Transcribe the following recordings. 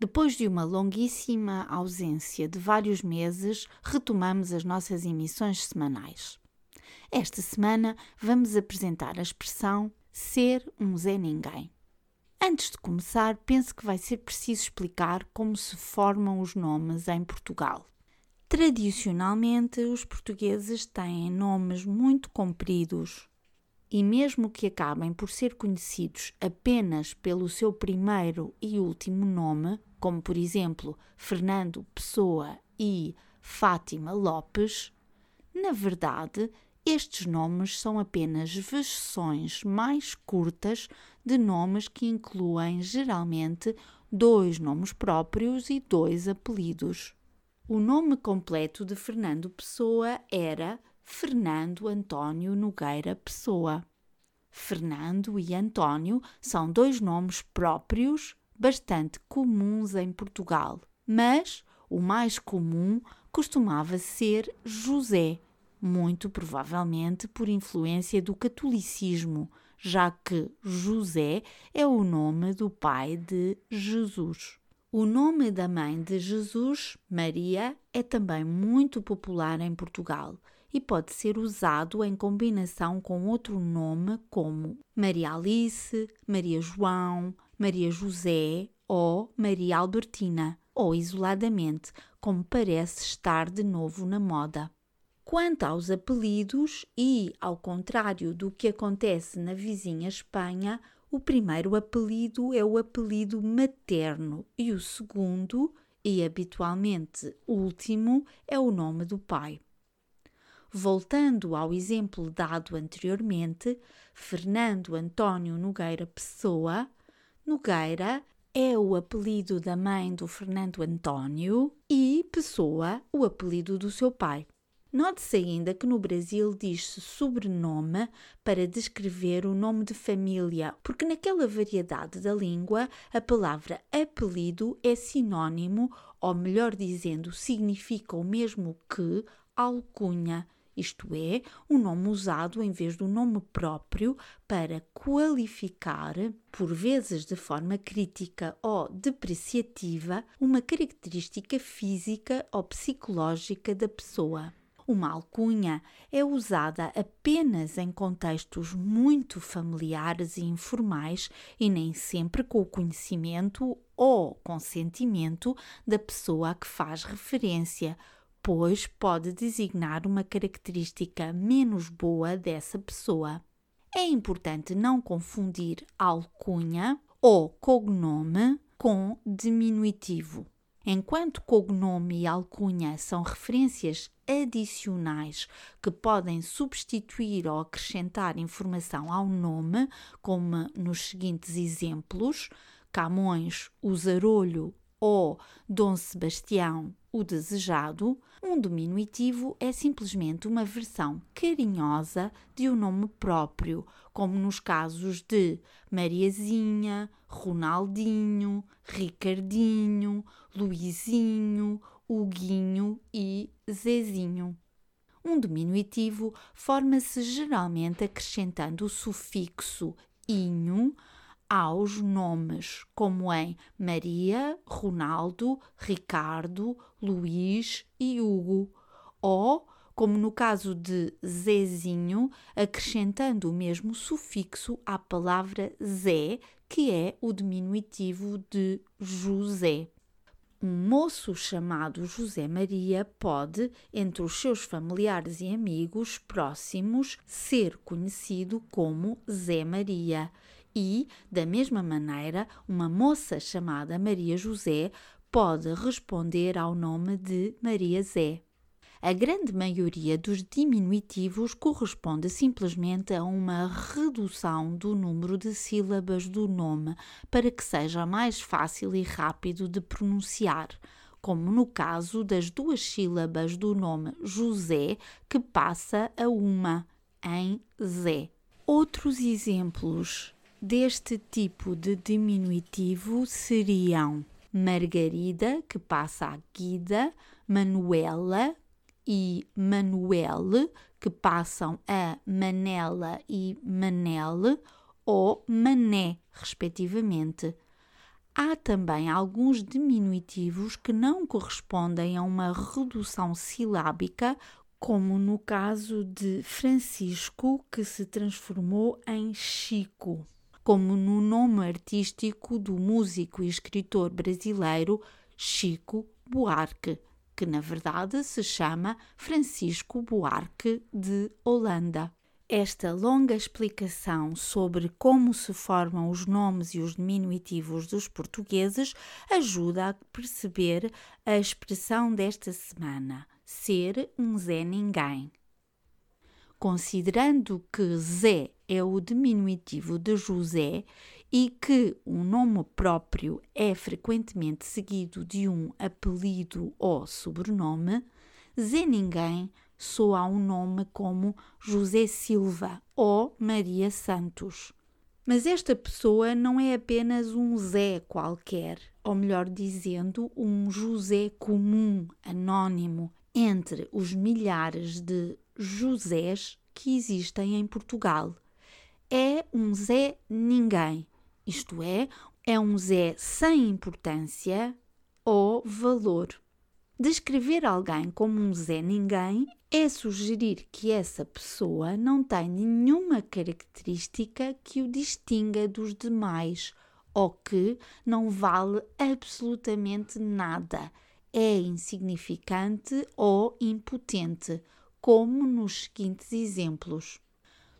Depois de uma longuíssima ausência de vários meses, retomamos as nossas emissões semanais. Esta semana vamos apresentar a expressão ser um Zé Ninguém. Antes de começar, penso que vai ser preciso explicar como se formam os nomes em Portugal. Tradicionalmente, os portugueses têm nomes muito compridos e, mesmo que acabem por ser conhecidos apenas pelo seu primeiro e último nome, como por exemplo Fernando Pessoa e Fátima Lopes, na verdade, estes nomes são apenas versões mais curtas de nomes que incluem geralmente dois nomes próprios e dois apelidos. O nome completo de Fernando Pessoa era Fernando Antônio Nogueira Pessoa. Fernando e Antônio são dois nomes próprios bastante comuns em Portugal, mas o mais comum costumava ser José, muito provavelmente por influência do catolicismo, já que José é o nome do pai de Jesus. O nome da mãe de Jesus, Maria, é também muito popular em Portugal e pode ser usado em combinação com outro nome como Maria Alice, Maria João, Maria José ou Maria Albertina, ou isoladamente, como parece estar de novo na moda. Quanto aos apelidos, e ao contrário do que acontece na vizinha Espanha, o primeiro apelido é o apelido materno e o segundo, e habitualmente último, é o nome do pai. Voltando ao exemplo dado anteriormente, Fernando António Nogueira Pessoa Nogueira é o apelido da mãe do Fernando Antônio e Pessoa, o apelido do seu pai. Note-se ainda que no Brasil diz-se sobrenome para descrever o nome de família, porque naquela variedade da língua a palavra apelido é sinônimo, ou melhor dizendo, significa o mesmo que alcunha isto é, um nome usado em vez do nome próprio para qualificar, por vezes de forma crítica ou depreciativa, uma característica física ou psicológica da pessoa. Uma alcunha é usada apenas em contextos muito familiares e informais e nem sempre com o conhecimento ou consentimento da pessoa a que faz referência, pois pode designar uma característica menos boa dessa pessoa. É importante não confundir alcunha ou cognome com diminutivo. Enquanto cognome e alcunha são referências adicionais que podem substituir ou acrescentar informação ao nome, como nos seguintes exemplos: Camões, o Zarolho ou Dom Sebastião, o desejado, um diminutivo é simplesmente uma versão carinhosa de um nome próprio, como nos casos de Mariazinha, Ronaldinho, Ricardinho, Luizinho, Huguinho e Zezinho. Um diminutivo forma-se geralmente acrescentando o sufixo inho aos nomes, como em Maria, Ronaldo, Ricardo, Luís e Hugo, ou, como no caso de Zezinho, acrescentando o mesmo sufixo à palavra Zé, que é o diminutivo de José. Um moço chamado José Maria pode, entre os seus familiares e amigos próximos, ser conhecido como Zé Maria e, da mesma maneira, uma moça chamada Maria José pode responder ao nome de Maria Zé. A grande maioria dos diminutivos corresponde simplesmente a uma redução do número de sílabas do nome para que seja mais fácil e rápido de pronunciar. como no caso das duas sílabas do nome José que passa a uma, em Zé. Outros exemplos deste tipo de diminutivo seriam Margarida, que passa a Guida, Manuela e Manuel, que passam a Manela e Manel, ou Mané, respectivamente. Há também alguns diminutivos que não correspondem a uma redução silábica, como no caso de Francisco, que se transformou em Chico, como no nome artístico do músico e escritor brasileiro Chico Buarque, que na verdade se chama Francisco Buarque de Holanda. Esta longa explicação sobre como se formam os nomes e os diminutivos dos portugueses ajuda a perceber a expressão desta semana: ser um Zé Ninguém. Considerando que Zé é o diminutivo de José e que o nome próprio é frequentemente seguido de um apelido ou sobrenome, Zé Ninguém soa um nome como José Silva ou Maria Santos. Mas esta pessoa não é apenas um Zé qualquer, ou melhor dizendo, um José comum, anônimo, entre os milhares de Josés que existem em Portugal. É um Zé ninguém, isto é, é um Zé sem importância ou valor. Descrever alguém como um Zé Ninguém é sugerir que essa pessoa não tem nenhuma característica que o distinga dos demais ou que não vale absolutamente nada, é insignificante ou impotente, como nos seguintes exemplos.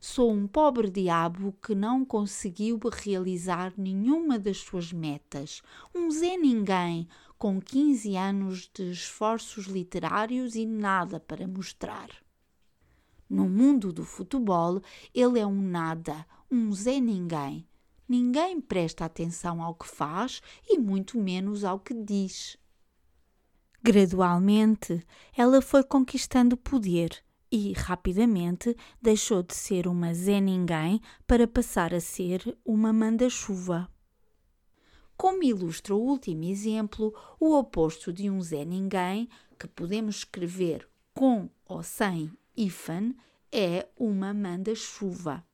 Sou um pobre diabo que não conseguiu realizar nenhuma das suas metas, um Zé Ninguém com 15 anos de esforços literários e nada para mostrar. No mundo do futebol, ele é um nada, um Zé Ninguém. Ninguém presta atenção ao que faz e muito menos ao que diz. Gradualmente, ela foi conquistando poder e, rapidamente, deixou de ser uma Zé Ninguém para passar a ser uma manda-chuva. Como ilustra o último exemplo, o oposto de um Zé Ninguém, que podemos escrever com ou sem hífen, é uma manda-chuva.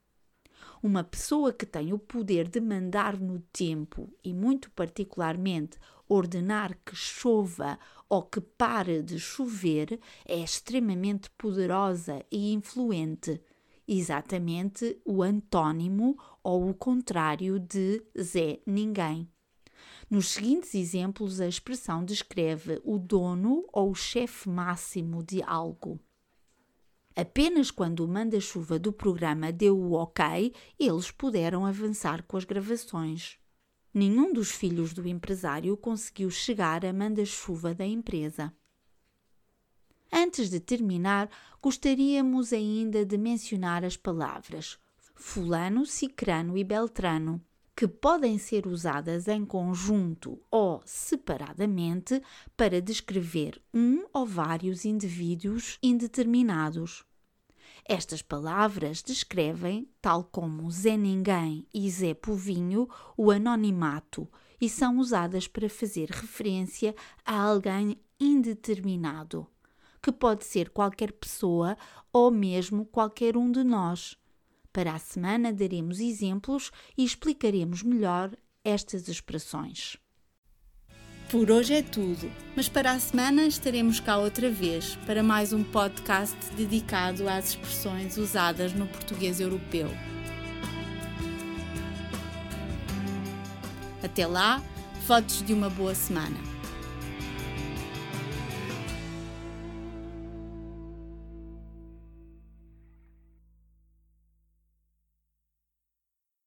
Uma pessoa que tem o poder de mandar no tempo e, muito particularmente, ordenar que chova ou que pare de chover é extremamente poderosa e influente. Exatamente o antônimo ou o contrário de Zé Ninguém. Nos seguintes exemplos, a expressão descreve o dono ou o chefe máximo de algo. Apenas quando o manda-chuva do programa deu o ok, eles puderam avançar com as gravações. Nenhum dos filhos do empresário conseguiu chegar a manda-chuva da empresa. Antes de terminar, gostaríamos ainda de mencionar as palavras Fulano, Cicrano e Beltrano que podem ser usadas em conjunto ou separadamente para descrever um ou vários indivíduos indeterminados. Estas palavras descrevem, tal como Zé Ninguém e Zé Povinho, o anonimato e são usadas para fazer referência a alguém indeterminado, que pode ser qualquer pessoa ou mesmo qualquer um de nós para a semana daremos exemplos e explicaremos melhor estas expressões. Por hoje é tudo, mas para a semana estaremos cá outra vez para mais um podcast dedicado às expressões usadas no português europeu. Até lá, fotos de uma boa semana.